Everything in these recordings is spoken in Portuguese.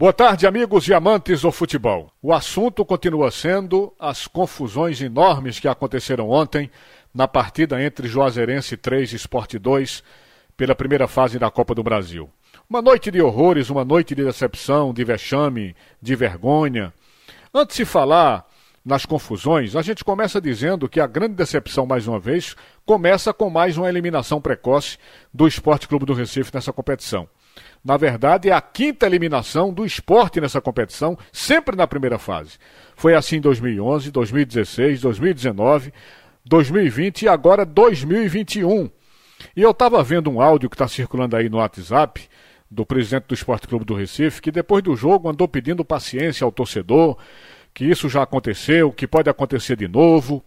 Boa tarde, amigos e amantes do futebol. O assunto continua sendo as confusões enormes que aconteceram ontem na partida entre Juazeirense 3 e Sport 2 pela primeira fase da Copa do Brasil. Uma noite de horrores, uma noite de decepção, de vexame, de vergonha. Antes de falar nas confusões, a gente começa dizendo que a grande decepção, mais uma vez, começa com mais uma eliminação precoce do Esporte Clube do Recife nessa competição. Na verdade, é a quinta eliminação do esporte nessa competição, sempre na primeira fase. Foi assim em 2011, 2016, 2019, 2020 e agora 2021. E eu estava vendo um áudio que está circulando aí no WhatsApp do presidente do Esporte Clube do Recife, que depois do jogo andou pedindo paciência ao torcedor, que isso já aconteceu, que pode acontecer de novo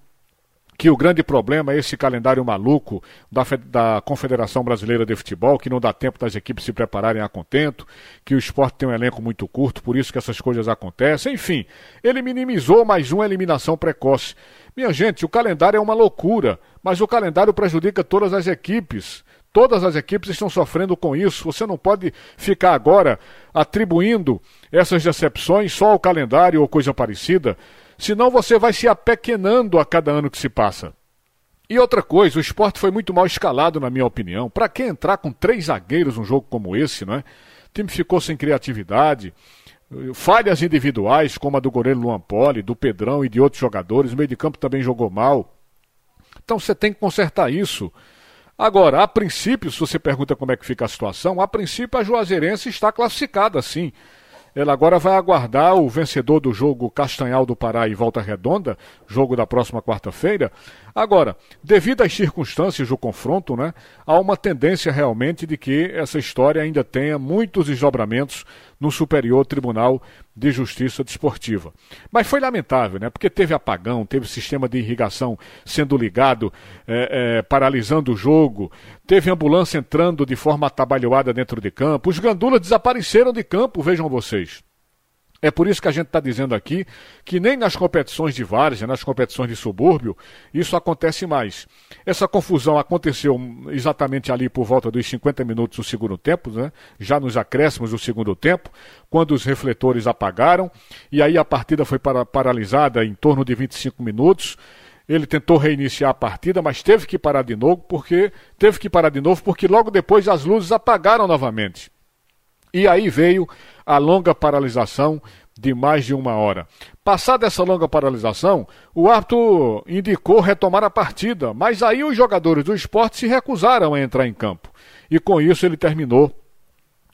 que o grande problema é esse calendário maluco da, da, Confederação Brasileira de Futebol, que não dá tempo das equipes se prepararem a contento, que o esporte tem um elenco muito curto, por isso que essas coisas acontecem. Enfim, ele minimizou mais uma eliminação precoce. Minha gente, o calendário é uma loucura, mas o calendário prejudica todas as equipes. Todas as equipes estão sofrendo com isso. Você não pode ficar agora atribuindo essas decepções só ao calendário ou coisa parecida senão você vai se apequenando a cada ano que se passa. E outra coisa, o esporte foi muito mal escalado, na minha opinião. Para que entrar com três zagueiros num jogo como esse, não é? O time ficou sem criatividade, falhas individuais, como a do goleiro Luan Poli, do Pedrão e de outros jogadores. O meio de campo também jogou mal. Então você tem que consertar isso. Agora, a princípio, se você pergunta como é que fica a situação, a princípio a Juazeirense está classificada, sim. Ela agora vai aguardar o vencedor do jogo Castanhal do Pará e Volta Redonda, jogo da próxima quarta-feira. Agora, devido às circunstâncias do confronto, né, há uma tendência realmente de que essa história ainda tenha muitos desdobramentos no Superior Tribunal de Justiça Desportiva. Mas foi lamentável, né? Porque teve apagão, teve sistema de irrigação sendo ligado, é, é, paralisando o jogo, teve ambulância entrando de forma atabalhoada dentro de campo, os gandulas desapareceram de campo, vejam vocês. É por isso que a gente está dizendo aqui que nem nas competições de várzea, nas competições de subúrbio, isso acontece mais. Essa confusão aconteceu exatamente ali por volta dos 50 minutos do segundo tempo, né? já nos acréscimos do segundo tempo, quando os refletores apagaram, e aí a partida foi para, paralisada em torno de 25 minutos. Ele tentou reiniciar a partida, mas teve que parar de novo, porque teve que parar de novo porque logo depois as luzes apagaram novamente. E aí veio a longa paralisação de mais de uma hora. Passada essa longa paralisação, o árbitro indicou retomar a partida, mas aí os jogadores do esporte se recusaram a entrar em campo. E com isso ele terminou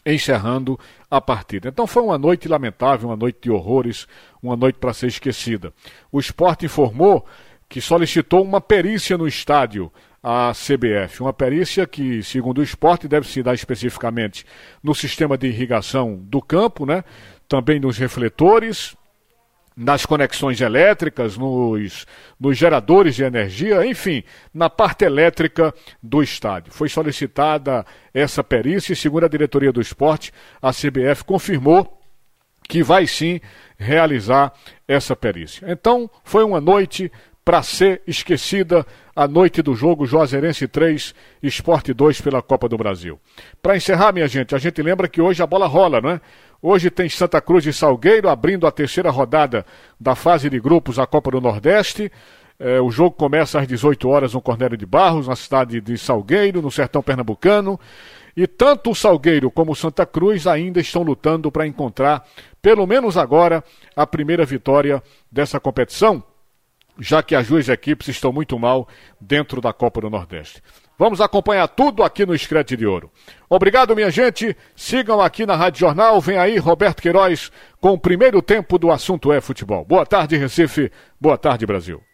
encerrando a partida. Então foi uma noite lamentável, uma noite de horrores, uma noite para ser esquecida. O esporte informou que solicitou uma perícia no estádio a CBF. Uma perícia que, segundo o esporte, deve se dar especificamente no sistema de irrigação do campo, né? também nos refletores, nas conexões elétricas, nos, nos geradores de energia, enfim, na parte elétrica do estádio. Foi solicitada essa perícia e, segundo a diretoria do esporte, a CBF confirmou que vai sim realizar essa perícia. Então, foi uma noite para ser esquecida a noite do jogo Juazeirense 3, Esporte 2 pela Copa do Brasil. Para encerrar, minha gente, a gente lembra que hoje a bola rola, não é? Hoje tem Santa Cruz e Salgueiro abrindo a terceira rodada da fase de grupos da Copa do Nordeste. É, o jogo começa às 18 horas no Cornélio de Barros, na cidade de Salgueiro, no sertão pernambucano. E tanto o Salgueiro como o Santa Cruz ainda estão lutando para encontrar, pelo menos agora, a primeira vitória dessa competição já que as duas equipes estão muito mal dentro da Copa do Nordeste. Vamos acompanhar tudo aqui no Escrete de Ouro. Obrigado, minha gente. Sigam aqui na Rádio Jornal. Vem aí Roberto Queiroz com o primeiro tempo do assunto é futebol. Boa tarde, Recife. Boa tarde, Brasil.